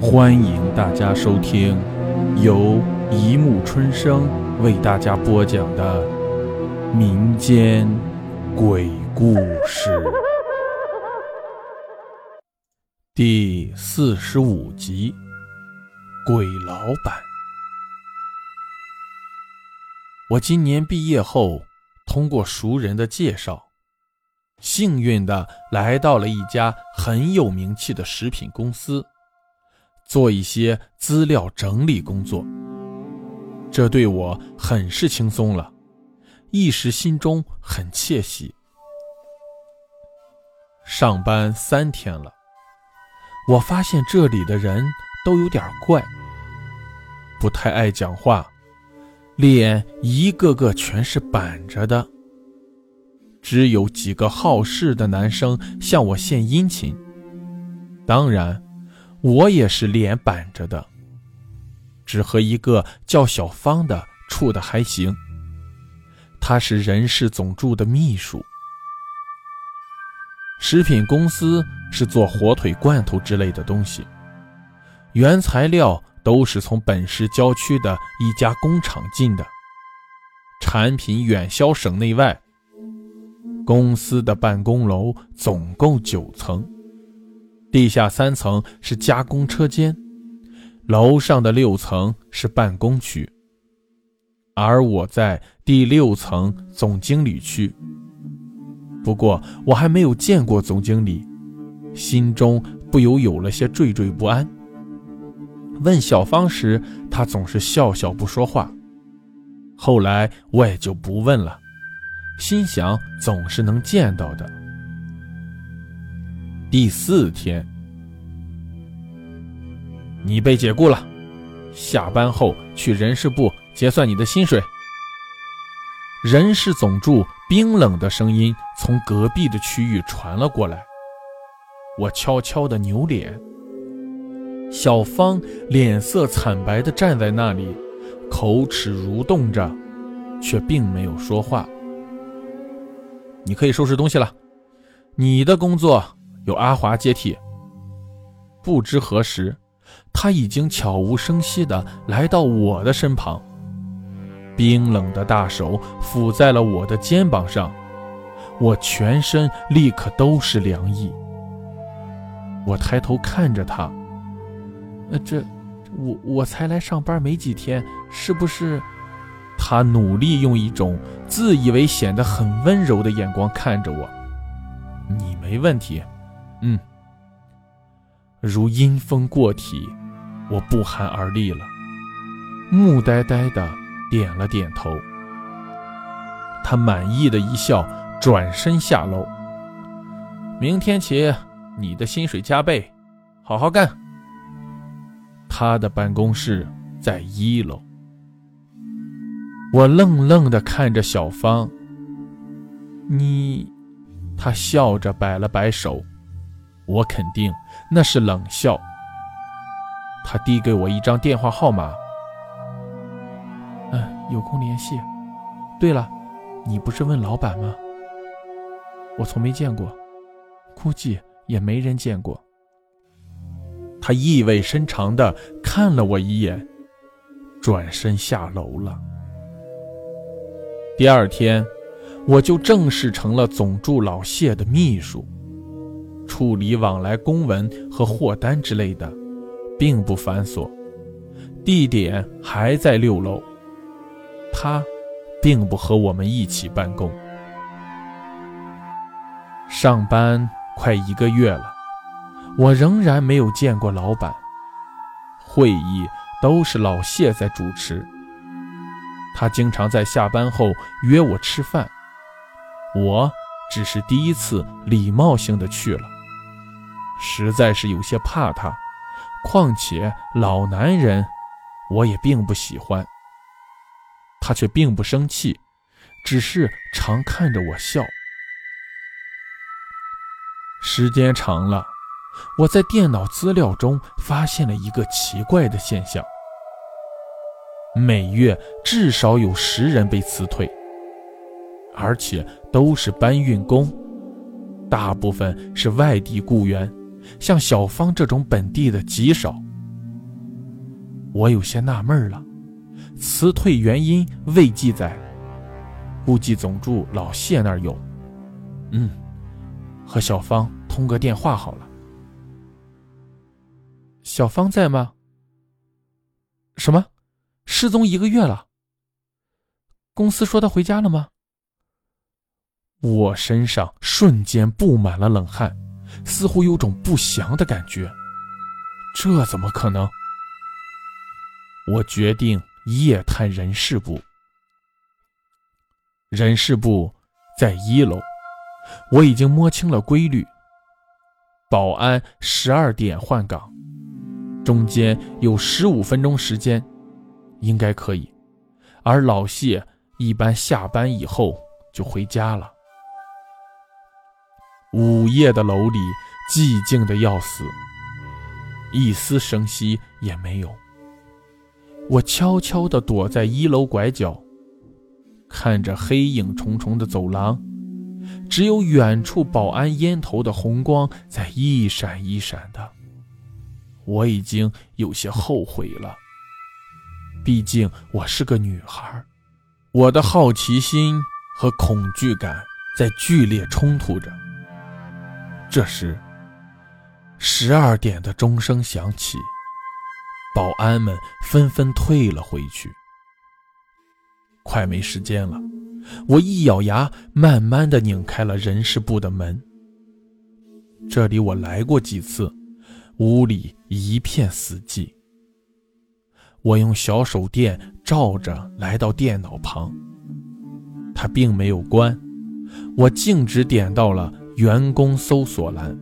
欢迎大家收听由一木春生为大家播讲的民间鬼故事第四十五集《鬼老板》。我今年毕业后，通过熟人的介绍，幸运的来到了一家很有名气的食品公司。做一些资料整理工作，这对我很是轻松了，一时心中很窃喜。上班三天了，我发现这里的人都有点怪，不太爱讲话，脸一个个全是板着的，只有几个好事的男生向我献殷勤，当然。我也是脸板着的，只和一个叫小芳的处的还行。她是人事总助的秘书。食品公司是做火腿、罐头之类的东西，原材料都是从本市郊区的一家工厂进的，产品远销省内外。公司的办公楼总共九层。地下三层是加工车间，楼上的六层是办公区，而我在第六层总经理区。不过我还没有见过总经理，心中不由有了些惴惴不安。问小芳时，她总是笑笑不说话。后来我也就不问了，心想总是能见到的。第四天，你被解雇了。下班后去人事部结算你的薪水。人事总助冰冷的声音从隔壁的区域传了过来。我悄悄的扭脸。小芳脸色惨白的站在那里，口齿蠕动着，却并没有说话。你可以收拾东西了，你的工作。有阿华接替。不知何时，他已经悄无声息地来到我的身旁，冰冷的大手抚在了我的肩膀上，我全身立刻都是凉意。我抬头看着他，呃，这，我我才来上班没几天，是不是？他努力用一种自以为显得很温柔的眼光看着我，你没问题。嗯，如阴风过体，我不寒而栗了，木呆呆的点了点头。他满意的一笑，转身下楼。明天起，你的薪水加倍，好好干。他的办公室在一楼。我愣愣的看着小芳，你，他笑着摆了摆手。我肯定那是冷笑。他递给我一张电话号码。嗯，有空联系。对了，你不是问老板吗？我从没见过，估计也没人见过。他意味深长地看了我一眼，转身下楼了。第二天，我就正式成了总助老谢的秘书。处理往来公文和货单之类的，并不繁琐。地点还在六楼。他，并不和我们一起办公。上班快一个月了，我仍然没有见过老板。会议都是老谢在主持。他经常在下班后约我吃饭，我只是第一次礼貌性的去了。实在是有些怕他，况且老男人，我也并不喜欢。他却并不生气，只是常看着我笑。时间长了，我在电脑资料中发现了一个奇怪的现象：每月至少有十人被辞退，而且都是搬运工，大部分是外地雇员。像小芳这种本地的极少，我有些纳闷了，辞退原因未记载，估计总助老谢那儿有。嗯，和小芳通个电话好了。小芳在吗？什么？失踪一个月了？公司说他回家了吗？我身上瞬间布满了冷汗，似乎有种不祥的感觉。这怎么可能？我决定夜探人事部。人事部在一楼，我已经摸清了规律。保安十二点换岗，中间有十五分钟时间，应该可以。而老谢一般下班以后就回家了。午夜的楼里寂静的要死。一丝声息也没有。我悄悄地躲在一楼拐角，看着黑影重重的走廊，只有远处保安烟头的红光在一闪一闪的。我已经有些后悔了，毕竟我是个女孩，我的好奇心和恐惧感在剧烈冲突着。这时。十二点的钟声响起，保安们纷纷退了回去。快没时间了，我一咬牙，慢慢的拧开了人事部的门。这里我来过几次，屋里一片死寂。我用小手电照着来到电脑旁，它并没有关，我径直点到了员工搜索栏。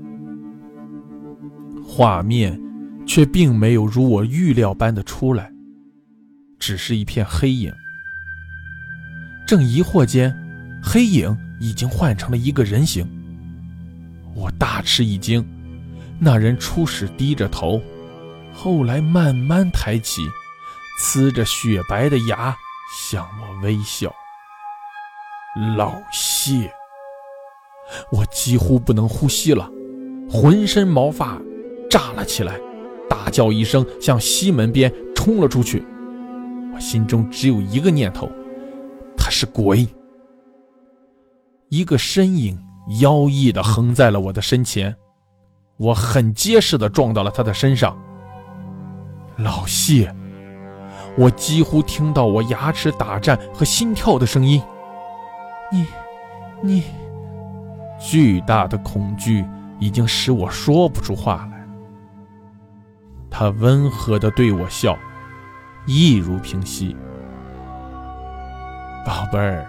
画面却并没有如我预料般的出来，只是一片黑影。正疑惑间，黑影已经换成了一个人形。我大吃一惊，那人初始低着头，后来慢慢抬起，呲着雪白的牙向我微笑。老谢，我几乎不能呼吸了，浑身毛发。炸了起来，大叫一声，向西门边冲了出去。我心中只有一个念头：他是鬼。一个身影妖异的横在了我的身前，我很结实的撞到了他的身上。老谢，我几乎听到我牙齿打颤和心跳的声音。你，你，巨大的恐惧已经使我说不出话来。他温和地对我笑，一如平息。宝贝儿，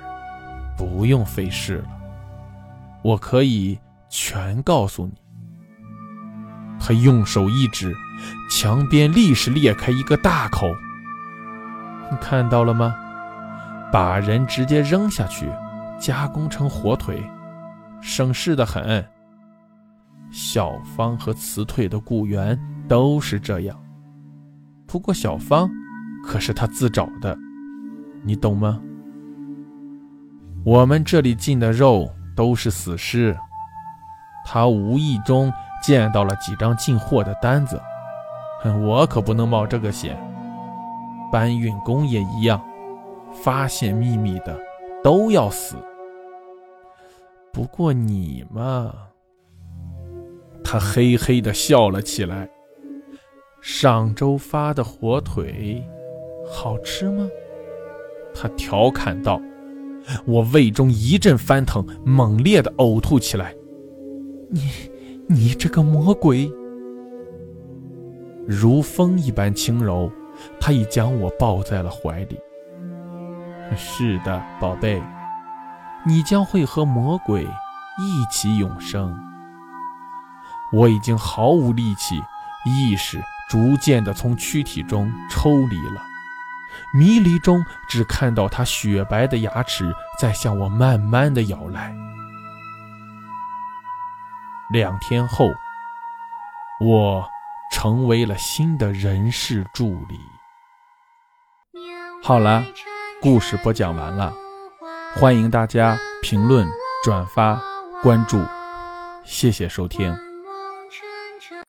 不用费事了，我可以全告诉你。他用手一指，墙边立时裂开一个大口。你看到了吗？把人直接扔下去，加工成火腿，省事的很。小芳和辞退的雇员。都是这样，不过小芳可是他自找的，你懂吗？我们这里进的肉都是死尸，他无意中见到了几张进货的单子，我可不能冒这个险。搬运工也一样，发现秘密的都要死。不过你嘛，他嘿嘿地笑了起来。上周发的火腿，好吃吗？他调侃道。我胃中一阵翻腾，猛烈的呕吐起来。你，你这个魔鬼！如风一般轻柔，他已将我抱在了怀里。是的，宝贝，你将会和魔鬼一起永生。我已经毫无力气，意识。逐渐的从躯体中抽离了，迷离中只看到他雪白的牙齿在向我慢慢的咬来。两天后，我成为了新的人事助理。好了，故事播讲完了，欢迎大家评论、转发、关注，谢谢收听。